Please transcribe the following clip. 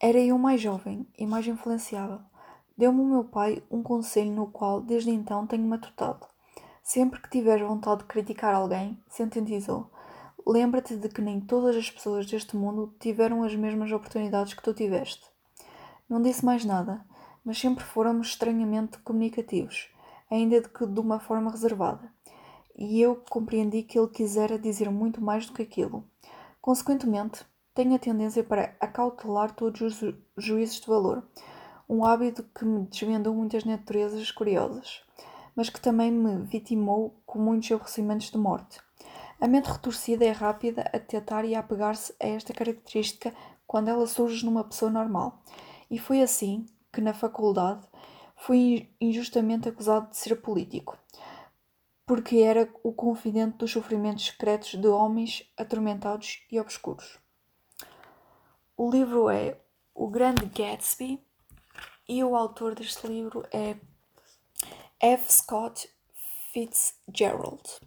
Era eu mais jovem e mais influenciável. Deu-me o meu pai um conselho no qual, desde então, tenho matutado. Sempre que tiveres vontade de criticar alguém, sentenizou. Lembra-te de que nem todas as pessoas deste mundo tiveram as mesmas oportunidades que tu tiveste. Não disse mais nada, mas sempre fôramos estranhamente comunicativos, ainda de que de uma forma reservada. E eu compreendi que ele quisera dizer muito mais do que aquilo. Consequentemente, tenho a tendência para acautelar todos os ju juízos de valor, um hábito que me desvendou muitas naturezas curiosas, mas que também me vitimou com muitos aborrecimentos de morte. A mente retorcida é rápida a detectar e a apegar-se a esta característica quando ela surge numa pessoa normal. E foi assim que, na faculdade, fui injustamente acusado de ser político, porque era o confidente dos sofrimentos secretos de homens atormentados e obscuros. O livro é O Grande Gatsby e o autor deste livro é F. Scott Fitzgerald.